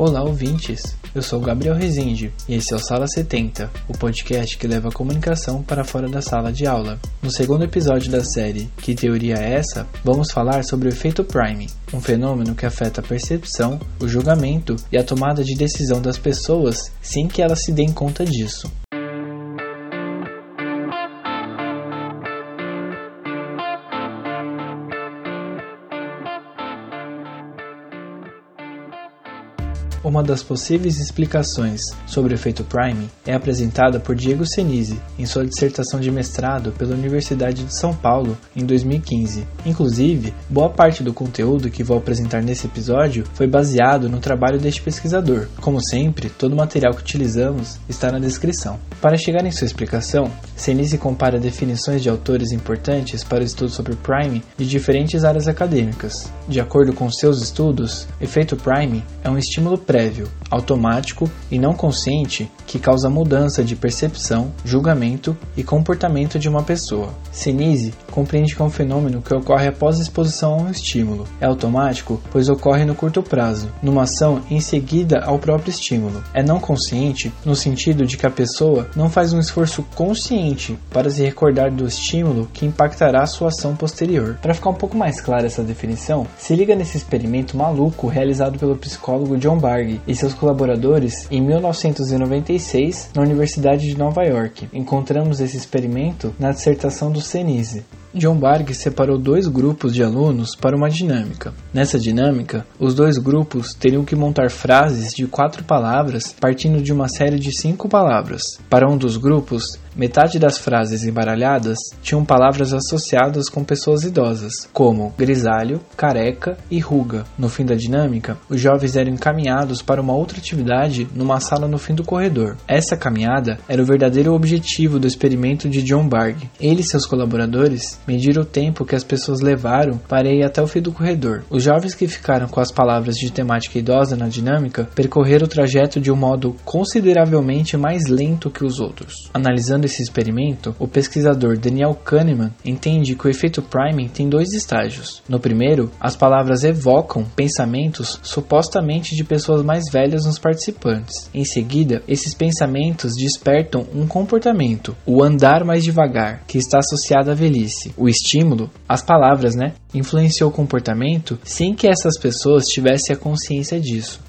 Olá, ouvintes! Eu sou Gabriel Rezende e esse é o Sala 70, o podcast que leva a comunicação para fora da sala de aula. No segundo episódio da série Que Teoria é essa? vamos falar sobre o efeito Prime, um fenômeno que afeta a percepção, o julgamento e a tomada de decisão das pessoas sem que elas se deem conta disso. Uma das possíveis explicações sobre o efeito Prime é apresentada por Diego Senise em sua dissertação de mestrado pela Universidade de São Paulo em 2015. Inclusive, boa parte do conteúdo que vou apresentar nesse episódio foi baseado no trabalho deste pesquisador. Como sempre, todo o material que utilizamos está na descrição. Para chegar em sua explicação, Senise compara definições de autores importantes para o estudo sobre Prime de diferentes áreas acadêmicas. De acordo com seus estudos, efeito Prime é um estímulo prévio, automático e não consciente que causa mudança de percepção, julgamento e comportamento de uma pessoa. Sinise compreende que é um fenômeno que ocorre após a exposição a um estímulo. É automático, pois ocorre no curto prazo, numa ação em seguida ao próprio estímulo. É não consciente, no sentido de que a pessoa não faz um esforço consciente para se recordar do estímulo que impactará sua ação posterior. Para ficar um pouco mais clara essa definição, se liga nesse experimento maluco realizado pelo psicólogo John Barr e seus colaboradores em 1996 na Universidade de Nova York. Encontramos esse experimento na dissertação do Senise. John Barg separou dois grupos de alunos para uma dinâmica. Nessa dinâmica, os dois grupos teriam que montar frases de quatro palavras partindo de uma série de cinco palavras. Para um dos grupos, metade das frases embaralhadas tinham palavras associadas com pessoas idosas, como grisalho, careca e ruga. No fim da dinâmica, os jovens eram encaminhados para uma outra atividade numa sala no fim do corredor. Essa caminhada era o verdadeiro objetivo do experimento de John Barg. Ele e seus colaboradores medir o tempo que as pessoas levaram para ir até o fim do corredor. Os jovens que ficaram com as palavras de temática idosa na dinâmica percorreram o trajeto de um modo consideravelmente mais lento que os outros. Analisando esse experimento, o pesquisador Daniel Kahneman entende que o efeito priming tem dois estágios. No primeiro, as palavras evocam pensamentos supostamente de pessoas mais velhas nos participantes. Em seguida, esses pensamentos despertam um comportamento, o andar mais devagar, que está associado à velhice o estímulo, as palavras, né, influenciou o comportamento sem que essas pessoas tivessem a consciência disso.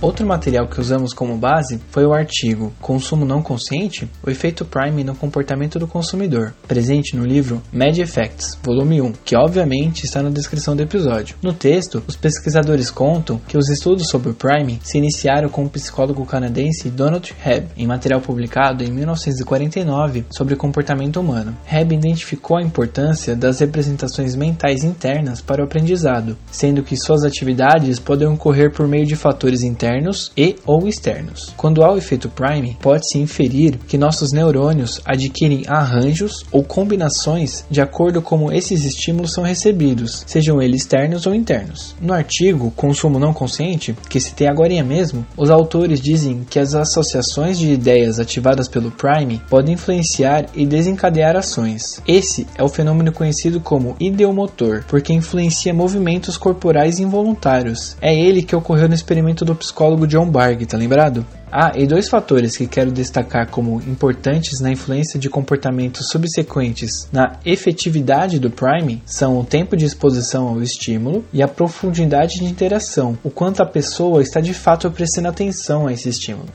Outro material que usamos como base foi o artigo Consumo Não Consciente: O Efeito Prime no Comportamento do Consumidor, presente no livro Mad Effects, volume 1, que obviamente está na descrição do episódio. No texto, os pesquisadores contam que os estudos sobre o Prime se iniciaram com o psicólogo canadense Donald Hebb, em material publicado em 1949 sobre comportamento humano. Hebb identificou a importância das representações mentais internas para o aprendizado, sendo que suas atividades podem ocorrer por meio de fatores internos internos e ou externos. Quando há o efeito Prime, pode-se inferir que nossos neurônios adquirem arranjos ou combinações de acordo como esses estímulos são recebidos, sejam eles externos ou internos. No artigo Consumo Não Consciente, que citei agora mesmo, os autores dizem que as associações de ideias ativadas pelo Prime podem influenciar e desencadear ações. Esse é o fenômeno conhecido como ideomotor, porque influencia movimentos corporais involuntários. É ele que ocorreu no experimento do psicólogo psicólogo John Barg, tá lembrado? Ah, e dois fatores que quero destacar como importantes na influência de comportamentos subsequentes na efetividade do priming são o tempo de exposição ao estímulo e a profundidade de interação, o quanto a pessoa está de fato prestando atenção a esse estímulo.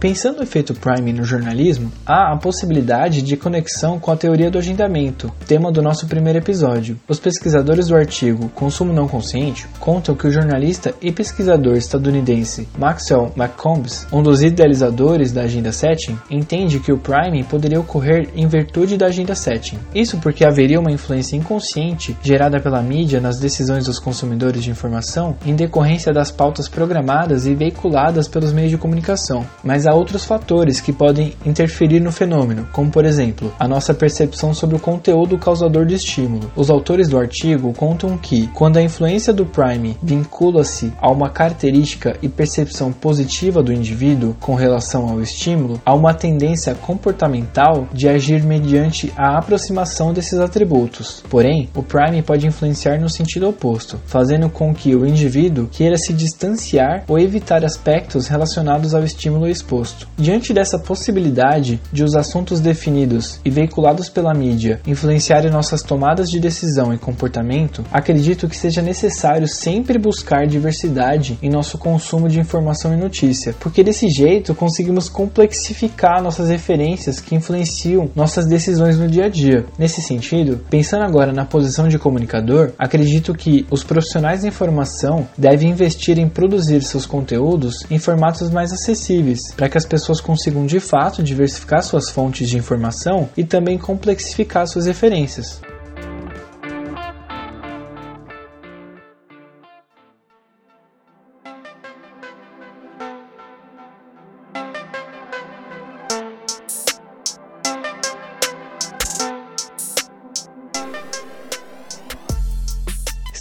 Pensando no efeito Prime no jornalismo, há a possibilidade de conexão com a teoria do agendamento, tema do nosso primeiro episódio. Os pesquisadores do artigo Consumo Não Consciente contam que o jornalista e pesquisador estadunidense Maxwell McCombs, um dos idealizadores da Agenda Setting, entende que o Prime poderia ocorrer em virtude da Agenda Setting. Isso porque haveria uma influência inconsciente gerada pela mídia nas decisões dos consumidores de informação em decorrência das pautas programadas e veiculadas pelos meios de comunicação. Mas há outros fatores que podem interferir no fenômeno, como por exemplo, a nossa percepção sobre o conteúdo causador do estímulo. Os autores do artigo contam que, quando a influência do Prime vincula-se a uma característica e percepção positiva do indivíduo com relação ao estímulo, há uma tendência comportamental de agir mediante a aproximação desses atributos. Porém, o Prime pode influenciar no sentido oposto, fazendo com que o indivíduo queira se distanciar ou evitar aspectos relacionados ao estímulo exposto. Diante dessa possibilidade de os assuntos definidos e veiculados pela mídia influenciarem nossas tomadas de decisão e comportamento, acredito que seja necessário sempre buscar diversidade em nosso consumo de informação e notícia, porque desse jeito conseguimos complexificar nossas referências que influenciam nossas decisões no dia a dia. Nesse sentido, pensando agora na posição de comunicador, acredito que os profissionais da informação devem investir em produzir seus conteúdos em formatos mais acessíveis, para que as pessoas consigam de fato diversificar suas fontes de informação e também complexificar suas referências.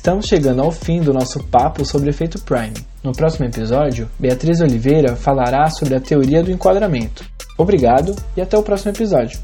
Estamos chegando ao fim do nosso papo sobre efeito Prime. No próximo episódio, Beatriz Oliveira falará sobre a teoria do enquadramento. Obrigado e até o próximo episódio.